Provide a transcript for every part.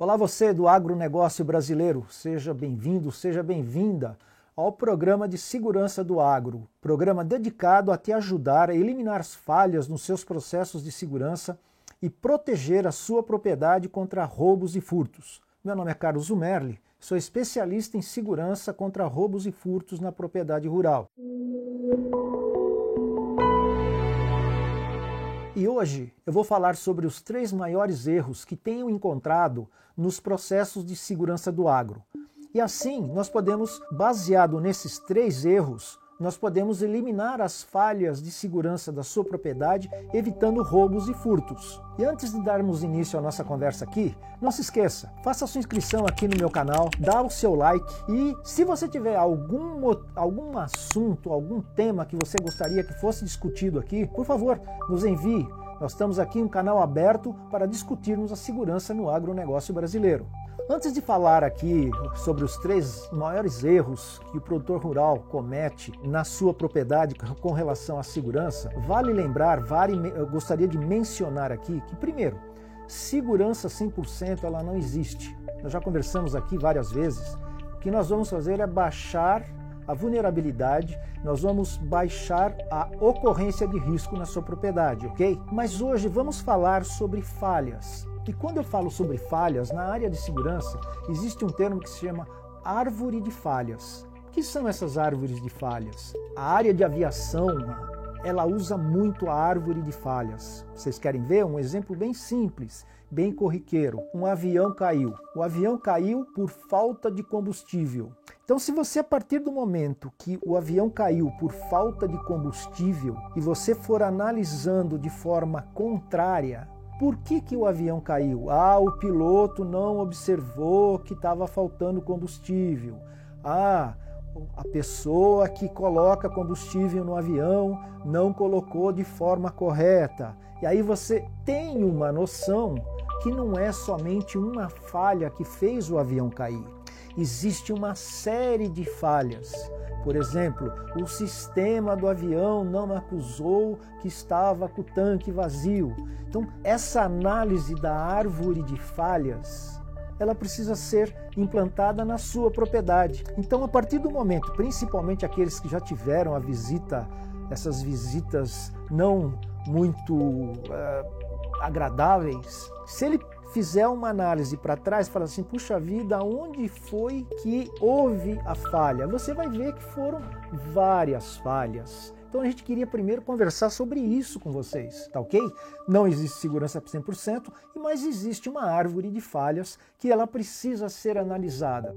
Olá você do agronegócio brasileiro, seja bem-vindo, seja bem-vinda ao programa de segurança do agro, programa dedicado a te ajudar a eliminar as falhas nos seus processos de segurança e proteger a sua propriedade contra roubos e furtos. Meu nome é Carlos Zumerli, sou especialista em segurança contra roubos e furtos na propriedade rural. E hoje eu vou falar sobre os três maiores erros que tenho encontrado nos processos de segurança do agro. E assim, nós podemos, baseado nesses três erros, nós podemos eliminar as falhas de segurança da sua propriedade, evitando roubos e furtos. E antes de darmos início à nossa conversa aqui, não se esqueça, faça sua inscrição aqui no meu canal, dá o seu like e se você tiver algum, algum assunto, algum tema que você gostaria que fosse discutido aqui, por favor, nos envie. Nós estamos aqui um canal aberto para discutirmos a segurança no agronegócio brasileiro. Antes de falar aqui sobre os três maiores erros que o produtor rural comete na sua propriedade com relação à segurança, vale lembrar, vale, eu gostaria de mencionar aqui que, primeiro, segurança 100% ela não existe. Nós já conversamos aqui várias vezes. O que nós vamos fazer é baixar a vulnerabilidade, nós vamos baixar a ocorrência de risco na sua propriedade, ok? Mas hoje vamos falar sobre falhas. E quando eu falo sobre falhas, na área de segurança, existe um termo que se chama árvore de falhas. O que são essas árvores de falhas? A área de aviação, ela usa muito a árvore de falhas. Vocês querem ver um exemplo bem simples, bem corriqueiro? Um avião caiu. O avião caiu por falta de combustível. Então, se você, a partir do momento que o avião caiu por falta de combustível e você for analisando de forma contrária por que, que o avião caiu? Ah, o piloto não observou que estava faltando combustível. Ah, a pessoa que coloca combustível no avião não colocou de forma correta. E aí você tem uma noção que não é somente uma falha que fez o avião cair. Existe uma série de falhas. Por exemplo, o sistema do avião não acusou que estava com o tanque vazio. Então, essa análise da árvore de falhas, ela precisa ser implantada na sua propriedade. Então, a partir do momento, principalmente aqueles que já tiveram a visita, essas visitas não muito uh, agradáveis, se ele fizer uma análise para trás, fala assim: puxa vida, onde foi que houve a falha? Você vai ver que foram várias falhas. Então a gente queria primeiro conversar sobre isso com vocês, tá ok? Não existe segurança 100%, mas existe uma árvore de falhas que ela precisa ser analisada.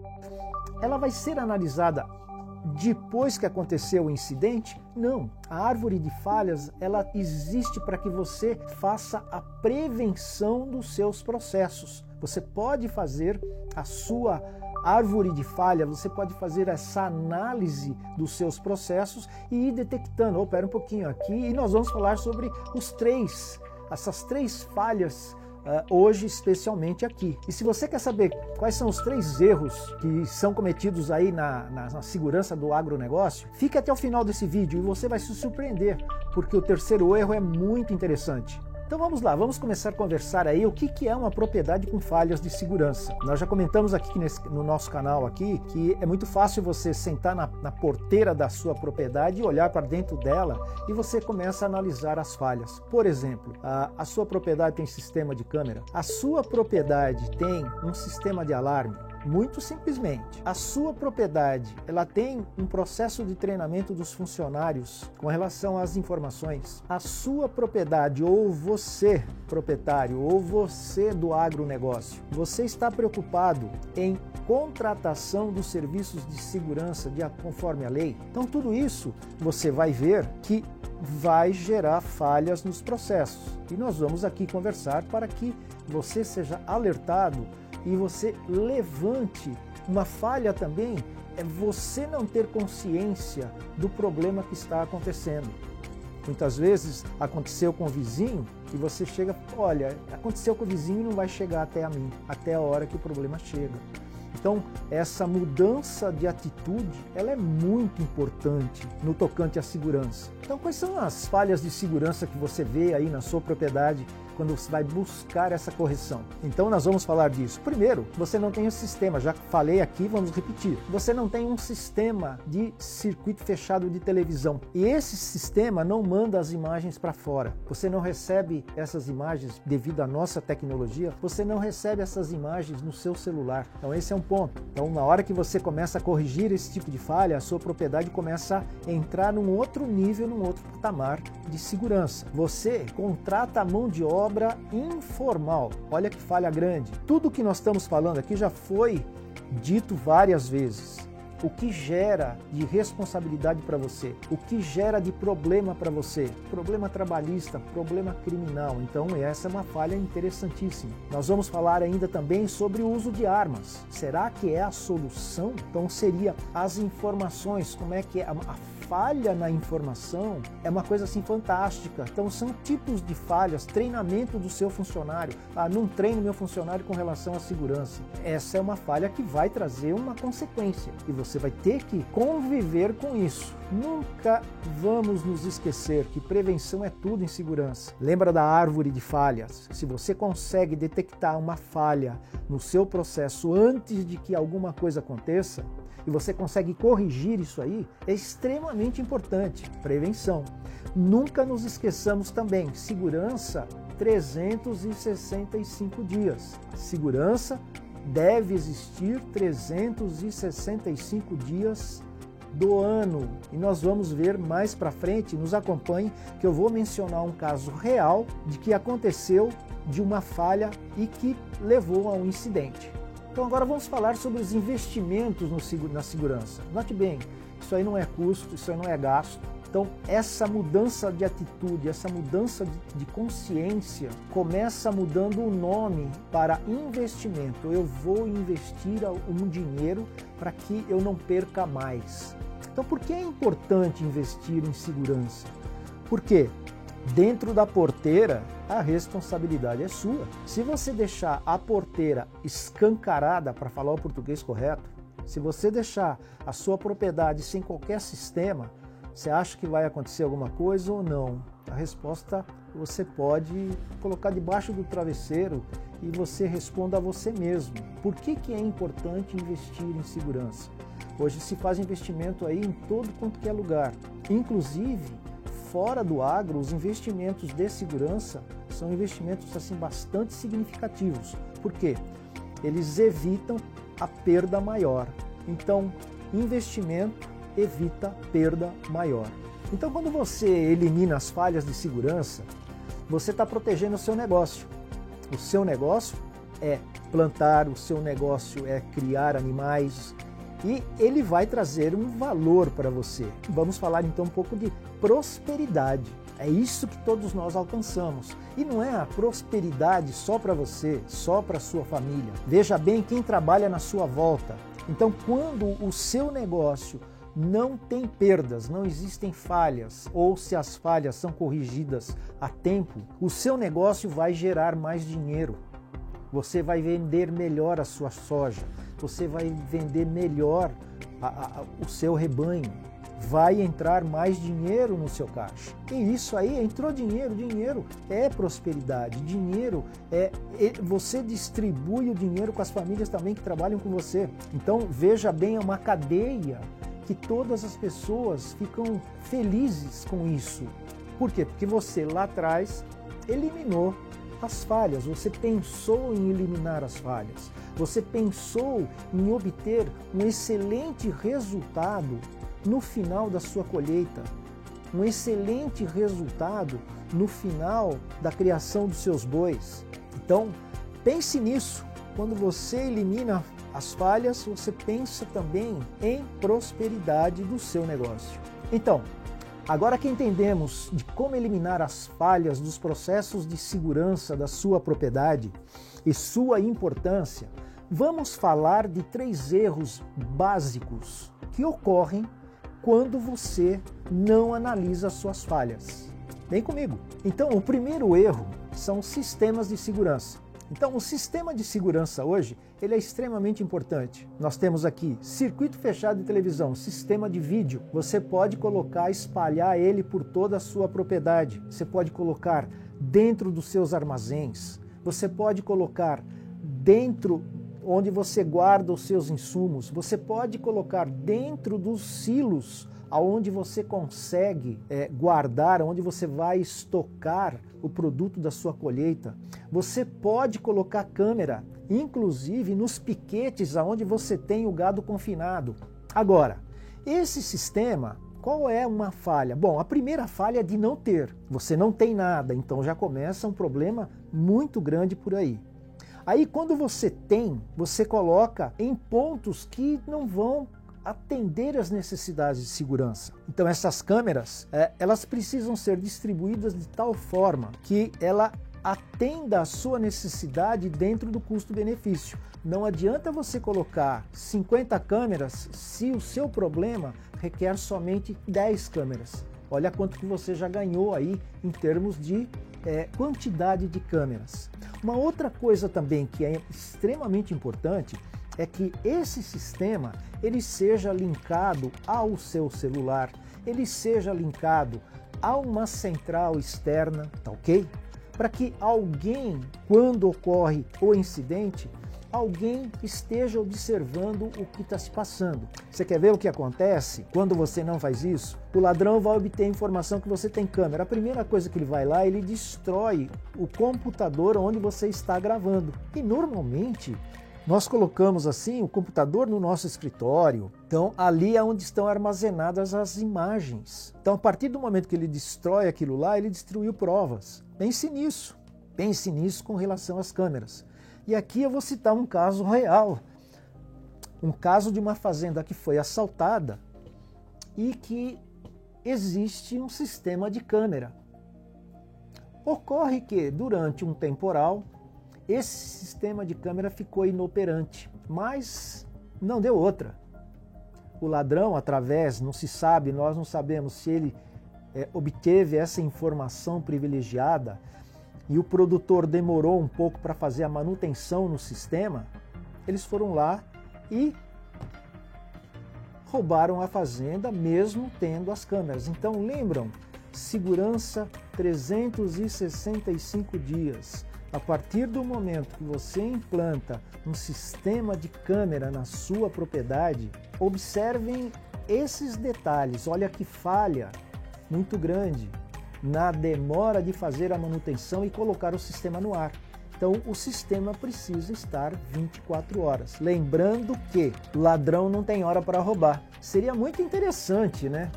Ela vai ser analisada depois que aconteceu o incidente? Não. A árvore de falhas, ela existe para que você faça a prevenção dos seus processos. Você pode fazer a sua árvore de falha, você pode fazer essa análise dos seus processos e ir detectando, oh, pera um pouquinho aqui, e nós vamos falar sobre os três, essas três falhas uh, hoje, especialmente aqui. E se você quer saber quais são os três erros que são cometidos aí na, na, na segurança do agronegócio, fique até o final desse vídeo e você vai se surpreender, porque o terceiro erro é muito interessante. Então vamos lá, vamos começar a conversar aí o que, que é uma propriedade com falhas de segurança. Nós já comentamos aqui nesse, no nosso canal aqui que é muito fácil você sentar na, na porteira da sua propriedade e olhar para dentro dela e você começa a analisar as falhas. Por exemplo, a, a sua propriedade tem sistema de câmera, a sua propriedade tem um sistema de alarme, muito simplesmente, a sua propriedade, ela tem um processo de treinamento dos funcionários com relação às informações. A sua propriedade ou você, proprietário, ou você do agronegócio, você está preocupado em contratação dos serviços de segurança de conforme a lei? Então tudo isso você vai ver que vai gerar falhas nos processos. E nós vamos aqui conversar para que você seja alertado e você levante. Uma falha também é você não ter consciência do problema que está acontecendo. Muitas vezes aconteceu com o vizinho e você chega, olha, aconteceu com o vizinho e não vai chegar até a mim, até a hora que o problema chega. Então, essa mudança de atitude, ela é muito importante no tocante à segurança. Então, quais são as falhas de segurança que você vê aí na sua propriedade quando você vai buscar essa correção. Então nós vamos falar disso. Primeiro, você não tem um sistema, já falei aqui, vamos repetir. Você não tem um sistema de circuito fechado de televisão. E esse sistema não manda as imagens para fora. Você não recebe essas imagens devido à nossa tecnologia, você não recebe essas imagens no seu celular. Então esse é um ponto. Então na hora que você começa a corrigir esse tipo de falha, a sua propriedade começa a entrar num outro nível, num outro patamar de segurança. Você contrata a mão de obra informal. Olha que falha grande. Tudo que nós estamos falando aqui já foi dito várias vezes o que gera de responsabilidade para você, o que gera de problema para você, problema trabalhista, problema criminal. Então, essa é uma falha interessantíssima. Nós vamos falar ainda também sobre o uso de armas. Será que é a solução? Então, seria as informações, como é que é a falha na informação é uma coisa assim fantástica. Então são tipos de falhas, treinamento do seu funcionário. Ah, não treino meu funcionário com relação à segurança. Essa é uma falha que vai trazer uma consequência e você vai ter que conviver com isso. Nunca vamos nos esquecer que prevenção é tudo em segurança. Lembra da árvore de falhas? Se você consegue detectar uma falha no seu processo antes de que alguma coisa aconteça, e você consegue corrigir isso aí, é extremamente importante. Prevenção. Nunca nos esqueçamos também, segurança 365 dias. Segurança deve existir 365 dias do ano. E nós vamos ver mais para frente, nos acompanhe, que eu vou mencionar um caso real de que aconteceu de uma falha e que levou a um incidente. Então agora vamos falar sobre os investimentos no, na segurança. Note bem, isso aí não é custo, isso aí não é gasto. Então essa mudança de atitude, essa mudança de, de consciência começa mudando o nome para investimento. Eu vou investir um dinheiro para que eu não perca mais. Então por que é importante investir em segurança? Por quê? Dentro da porteira, a responsabilidade é sua. Se você deixar a porteira escancarada, para falar o português correto, se você deixar a sua propriedade sem qualquer sistema, você acha que vai acontecer alguma coisa ou não? A resposta você pode colocar debaixo do travesseiro e você responda a você mesmo. Por que, que é importante investir em segurança? Hoje se faz investimento aí em todo quanto que é lugar, inclusive fora do agro, os investimentos de segurança são investimentos assim bastante significativos. Por quê? Eles evitam a perda maior. Então, investimento evita perda maior. Então, quando você elimina as falhas de segurança, você está protegendo o seu negócio. O seu negócio é plantar, o seu negócio é criar animais, e ele vai trazer um valor para você. Vamos falar então um pouco de prosperidade. É isso que todos nós alcançamos. E não é a prosperidade só para você, só para sua família. Veja bem quem trabalha na sua volta. Então, quando o seu negócio não tem perdas, não existem falhas, ou se as falhas são corrigidas a tempo, o seu negócio vai gerar mais dinheiro. Você vai vender melhor a sua soja, você vai vender melhor a, a, o seu rebanho, vai entrar mais dinheiro no seu caixa. E isso aí, entrou dinheiro, dinheiro é prosperidade, dinheiro é, você distribui o dinheiro com as famílias também que trabalham com você. Então veja bem, é uma cadeia que todas as pessoas ficam felizes com isso. Por quê? Porque você lá atrás eliminou as falhas, você pensou em eliminar as falhas, você pensou em obter um excelente resultado no final da sua colheita, um excelente resultado no final da criação dos seus bois. Então, pense nisso. Quando você elimina as falhas, você pensa também em prosperidade do seu negócio. Então, Agora que entendemos de como eliminar as falhas dos processos de segurança da sua propriedade e sua importância, vamos falar de três erros básicos que ocorrem quando você não analisa suas falhas. Vem comigo. Então, o primeiro erro são sistemas de segurança. Então, o sistema de segurança hoje ele é extremamente importante. Nós temos aqui circuito fechado de televisão, sistema de vídeo. Você pode colocar, espalhar ele por toda a sua propriedade. Você pode colocar dentro dos seus armazéns, você pode colocar dentro onde você guarda os seus insumos, você pode colocar dentro dos silos aonde você consegue é, guardar, onde você vai estocar o produto da sua colheita. Você pode colocar câmera, inclusive nos piquetes aonde você tem o gado confinado. Agora, esse sistema, qual é uma falha? Bom, a primeira falha é de não ter. Você não tem nada, então já começa um problema muito grande por aí. Aí, quando você tem, você coloca em pontos que não vão atender às necessidades de segurança. Então, essas câmeras, é, elas precisam ser distribuídas de tal forma que ela atenda à sua necessidade dentro do custo-benefício. Não adianta você colocar 50 câmeras se o seu problema requer somente 10 câmeras. Olha quanto que você já ganhou aí em termos de é, quantidade de câmeras. Uma outra coisa também que é extremamente importante é que esse sistema ele seja linkado ao seu celular, ele seja linkado a uma central externa, tá ok? Para que alguém, quando ocorre o incidente, alguém esteja observando o que está se passando. Você quer ver o que acontece quando você não faz isso? O ladrão vai obter informação que você tem câmera. A primeira coisa que ele vai lá, ele destrói o computador onde você está gravando. E normalmente nós colocamos assim o computador no nosso escritório. Então, ali é onde estão armazenadas as imagens. Então, a partir do momento que ele destrói aquilo lá, ele destruiu provas. Pense nisso. Pense nisso com relação às câmeras. E aqui eu vou citar um caso real. Um caso de uma fazenda que foi assaltada e que existe um sistema de câmera. Ocorre que, durante um temporal, esse sistema de câmera ficou inoperante, mas não deu outra. O ladrão, através, não se sabe, nós não sabemos se ele é, obteve essa informação privilegiada e o produtor demorou um pouco para fazer a manutenção no sistema, eles foram lá e roubaram a fazenda mesmo tendo as câmeras. Então lembram, segurança 365 dias. A partir do momento que você implanta um sistema de câmera na sua propriedade, observem esses detalhes. Olha que falha muito grande na demora de fazer a manutenção e colocar o sistema no ar. Então, o sistema precisa estar 24 horas. Lembrando que ladrão não tem hora para roubar. Seria muito interessante, né?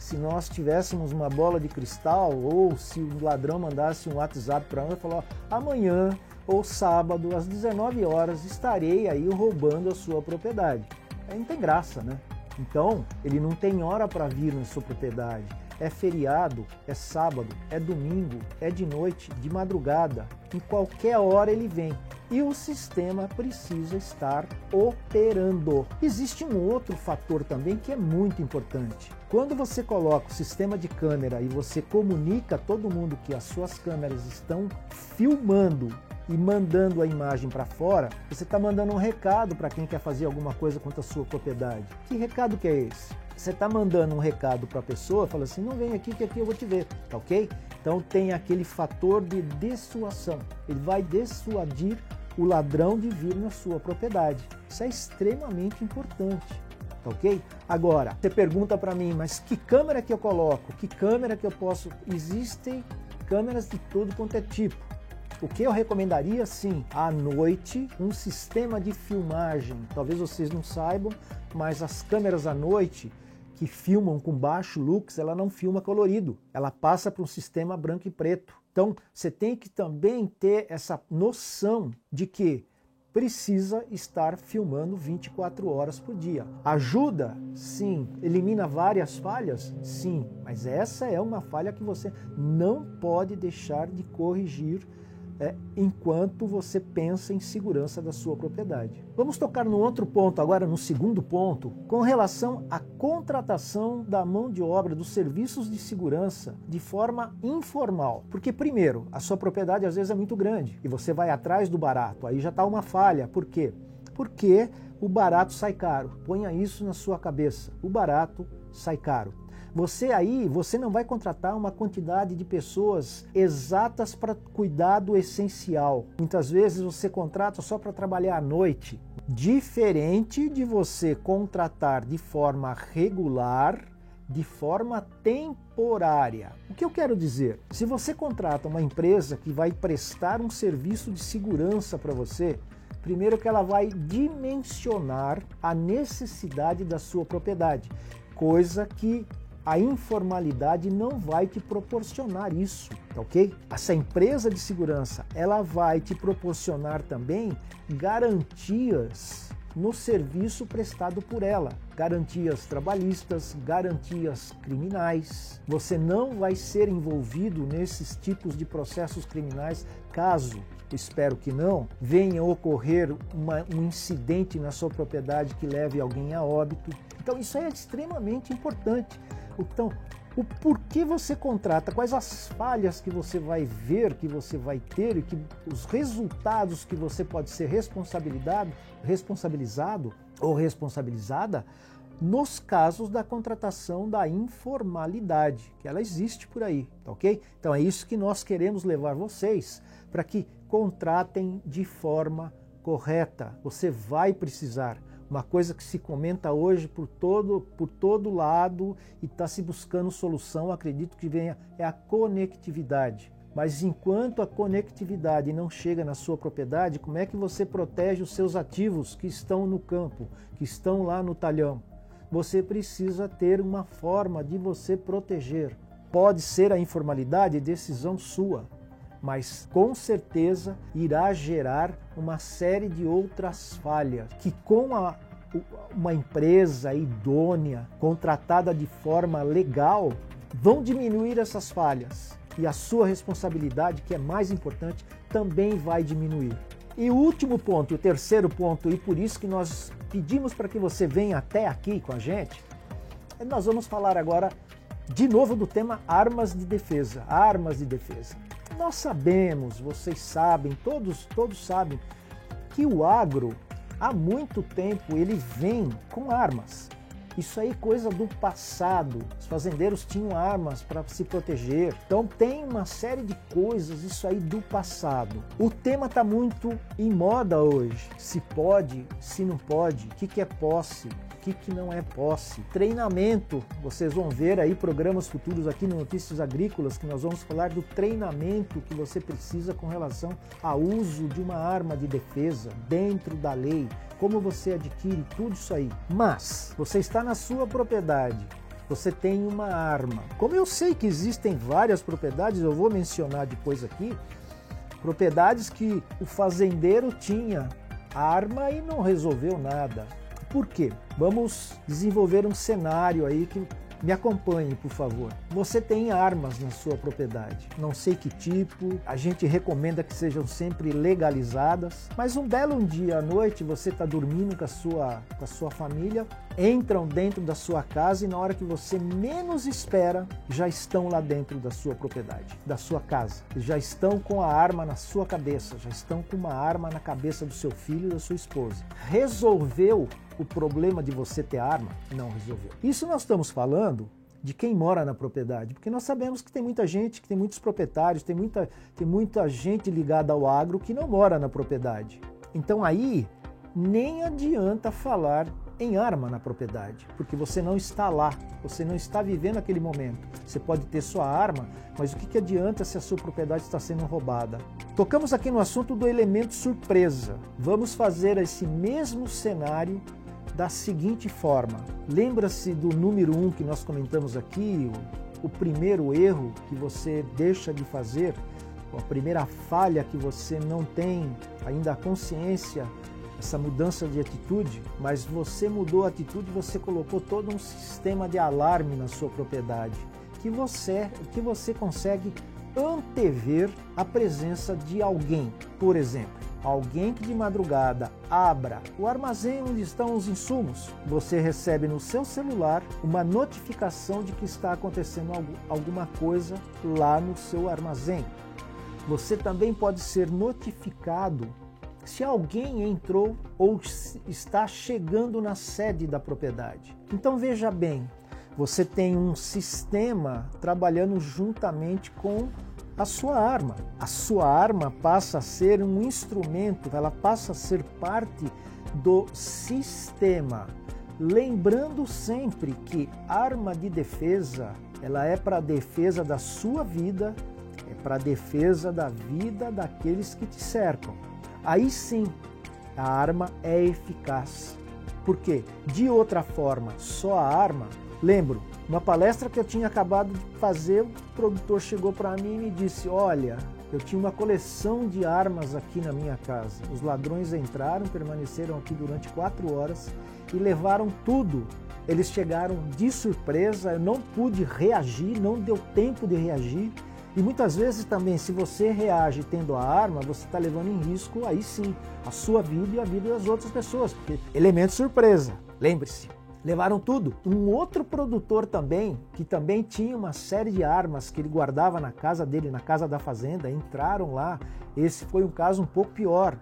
Se nós tivéssemos uma bola de cristal ou se o ladrão mandasse um WhatsApp para nós e falar: amanhã ou sábado às 19 horas estarei aí roubando a sua propriedade. Aí não tem graça, né? Então, ele não tem hora para vir na sua propriedade é feriado, é sábado, é domingo, é de noite, de madrugada, em qualquer hora ele vem. E o sistema precisa estar operando. Existe um outro fator também que é muito importante. Quando você coloca o sistema de câmera e você comunica a todo mundo que as suas câmeras estão filmando e mandando a imagem para fora, você está mandando um recado para quem quer fazer alguma coisa contra a sua propriedade. Que recado que é esse? você está mandando um recado para a pessoa, fala assim, não vem aqui que aqui eu vou te ver, tá ok? Então tem aquele fator de dissuasão. Ele vai dissuadir o ladrão de vir na sua propriedade. Isso é extremamente importante. Tá ok? Agora, você pergunta para mim, mas que câmera que eu coloco? Que câmera que eu posso? Existem câmeras de todo quanto é tipo. O que eu recomendaria, sim, à noite, um sistema de filmagem. Talvez vocês não saibam, mas as câmeras à noite que filmam com baixo lux, ela não filma colorido, ela passa para um sistema branco e preto. Então, você tem que também ter essa noção de que precisa estar filmando 24 horas por dia. Ajuda? Sim. Elimina várias falhas? Sim. Mas essa é uma falha que você não pode deixar de corrigir é, enquanto você pensa em segurança da sua propriedade. Vamos tocar no outro ponto, agora no segundo ponto, com relação à contratação da mão de obra dos serviços de segurança de forma informal. Porque, primeiro, a sua propriedade às vezes é muito grande e você vai atrás do barato, aí já está uma falha. Por quê? Porque o barato sai caro. Ponha isso na sua cabeça. O barato sai caro. Você aí, você não vai contratar uma quantidade de pessoas exatas para cuidar do essencial. Muitas vezes você contrata só para trabalhar à noite. Diferente de você contratar de forma regular de forma temporária. O que eu quero dizer? Se você contrata uma empresa que vai prestar um serviço de segurança para você, primeiro que ela vai dimensionar a necessidade da sua propriedade, coisa que a informalidade não vai te proporcionar isso, tá ok? Essa empresa de segurança, ela vai te proporcionar também garantias no serviço prestado por ela. Garantias trabalhistas, garantias criminais. Você não vai ser envolvido nesses tipos de processos criminais caso, espero que não, venha ocorrer uma, um incidente na sua propriedade que leve alguém a óbito. Então isso é extremamente importante. Então, o porquê você contrata, quais as falhas que você vai ver, que você vai ter e que os resultados que você pode ser responsabilizado, responsabilizado ou responsabilizada nos casos da contratação da informalidade, que ela existe por aí, tá ok? Então é isso que nós queremos levar vocês para que contratem de forma correta. Você vai precisar uma coisa que se comenta hoje por todo, por todo lado e está se buscando solução, acredito que venha, é a conectividade. Mas enquanto a conectividade não chega na sua propriedade, como é que você protege os seus ativos que estão no campo, que estão lá no talhão? Você precisa ter uma forma de você proteger. Pode ser a informalidade, decisão sua, mas com certeza irá gerar uma série de outras falhas que com a, uma empresa idônea, contratada de forma legal, vão diminuir essas falhas. E a sua responsabilidade, que é mais importante, também vai diminuir. E o último ponto, o terceiro ponto, e por isso que nós pedimos para que você venha até aqui com a gente, nós vamos falar agora de novo do tema armas de defesa. Armas de defesa. Nós sabemos, vocês sabem, todos, todos sabem, que o agro, há muito tempo, ele vem com armas. Isso aí coisa do passado. Os fazendeiros tinham armas para se proteger. Então tem uma série de coisas isso aí do passado. O tema está muito em moda hoje. Se pode, se não pode, o que, que é posse, que, que não é posse. Treinamento, vocês vão ver aí programas futuros aqui no Notícias Agrícolas que nós vamos falar do treinamento que você precisa com relação ao uso de uma arma de defesa dentro da lei, como você adquire tudo isso aí. Mas você está na sua propriedade, você tem uma arma. Como eu sei que existem várias propriedades, eu vou mencionar depois aqui, propriedades que o fazendeiro tinha arma e não resolveu nada. Por quê? Vamos desenvolver um cenário aí que me acompanhe, por favor. Você tem armas na sua propriedade. Não sei que tipo, a gente recomenda que sejam sempre legalizadas, mas um belo dia à noite você está dormindo com a, sua, com a sua família, entram dentro da sua casa e na hora que você menos espera, já estão lá dentro da sua propriedade, da sua casa. Já estão com a arma na sua cabeça, já estão com uma arma na cabeça do seu filho e da sua esposa. Resolveu o problema de você ter arma? Não resolveu. Isso nós estamos falando de quem mora na propriedade, porque nós sabemos que tem muita gente, que tem muitos proprietários, tem muita, tem muita gente ligada ao agro que não mora na propriedade. Então aí nem adianta falar em arma na propriedade, porque você não está lá, você não está vivendo aquele momento. Você pode ter sua arma, mas o que, adianta se a sua propriedade está sendo roubada? Tocamos aqui no assunto do elemento surpresa. Vamos fazer esse mesmo cenário da seguinte forma: lembra-se do número um que nós comentamos aqui, o, o primeiro erro que você deixa de fazer, a primeira falha que você não tem ainda a consciência, essa mudança de atitude, mas você mudou a atitude, você colocou todo um sistema de alarme na sua propriedade, que você, que você consegue antever a presença de alguém, por exemplo Alguém que de madrugada abra o armazém onde estão os insumos, você recebe no seu celular uma notificação de que está acontecendo alguma coisa lá no seu armazém. Você também pode ser notificado se alguém entrou ou está chegando na sede da propriedade. Então veja bem, Você tem um sistema trabalhando juntamente com a sua arma. A sua arma passa a ser um instrumento, ela passa a ser parte do sistema. Lembrando sempre que arma de defesa, ela é para defesa da sua vida, é para defesa da vida daqueles que te cercam. Aí sim, a arma é eficaz. Porque, de outra forma, só a arma. Lembro, uma palestra que eu tinha acabado de fazer, o produtor chegou para mim e me disse: Olha, eu tinha uma coleção de armas aqui na minha casa. Os ladrões entraram, permaneceram aqui durante quatro horas e levaram tudo. Eles chegaram de surpresa, eu não pude reagir, não deu tempo de reagir. E muitas vezes também, se você reage tendo a arma, você está levando em risco, aí sim, a sua vida e a vida das outras pessoas. Porque elemento surpresa, lembre-se. Levaram tudo. Um outro produtor também, que também tinha uma série de armas que ele guardava na casa dele, na casa da fazenda, entraram lá. Esse foi um caso um pouco pior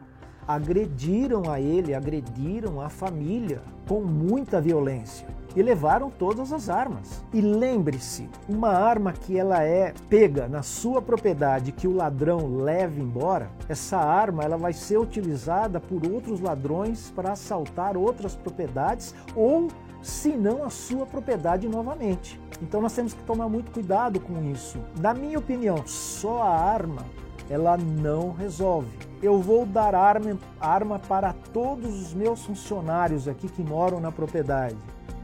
agrediram a ele, agrediram a família com muita violência e levaram todas as armas. E lembre-se, uma arma que ela é pega na sua propriedade que o ladrão leva embora, essa arma ela vai ser utilizada por outros ladrões para assaltar outras propriedades ou se não a sua propriedade novamente. Então nós temos que tomar muito cuidado com isso. Na minha opinião, só a arma ela não resolve. Eu vou dar arma, arma para todos os meus funcionários aqui que moram na propriedade.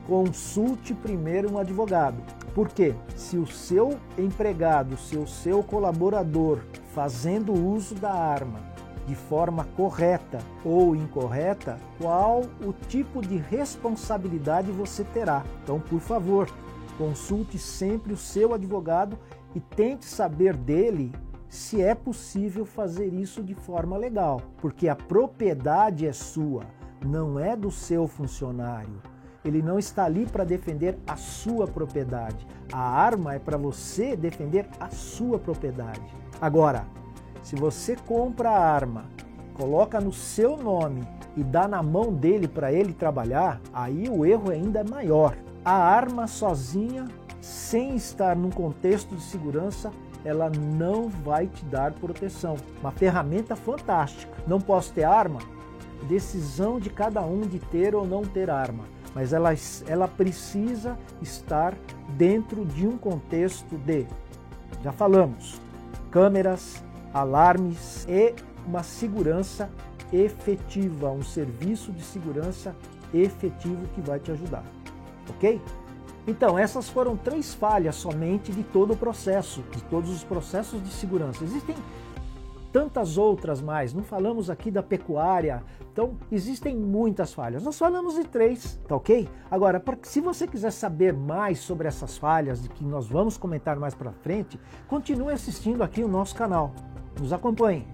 Consulte primeiro um advogado. Porque se o seu empregado, se o seu colaborador fazendo uso da arma de forma correta ou incorreta, qual o tipo de responsabilidade você terá. Então, por favor, consulte sempre o seu advogado e tente saber dele se é possível fazer isso de forma legal, porque a propriedade é sua, não é do seu funcionário. Ele não está ali para defender a sua propriedade. A arma é para você defender a sua propriedade. Agora, se você compra a arma, coloca no seu nome e dá na mão dele para ele trabalhar, aí o erro ainda é maior. A arma sozinha, sem estar num contexto de segurança, ela não vai te dar proteção. Uma ferramenta fantástica. Não posso ter arma? Decisão de cada um de ter ou não ter arma. Mas ela, ela precisa estar dentro de um contexto de, já falamos, câmeras, alarmes e uma segurança efetiva, um serviço de segurança efetivo que vai te ajudar. Ok? Então, essas foram três falhas somente de todo o processo, de todos os processos de segurança. Existem tantas outras mais, não falamos aqui da pecuária, então existem muitas falhas. Nós falamos de três, tá ok? Agora, se você quiser saber mais sobre essas falhas, de que nós vamos comentar mais para frente, continue assistindo aqui o nosso canal. Nos acompanhe.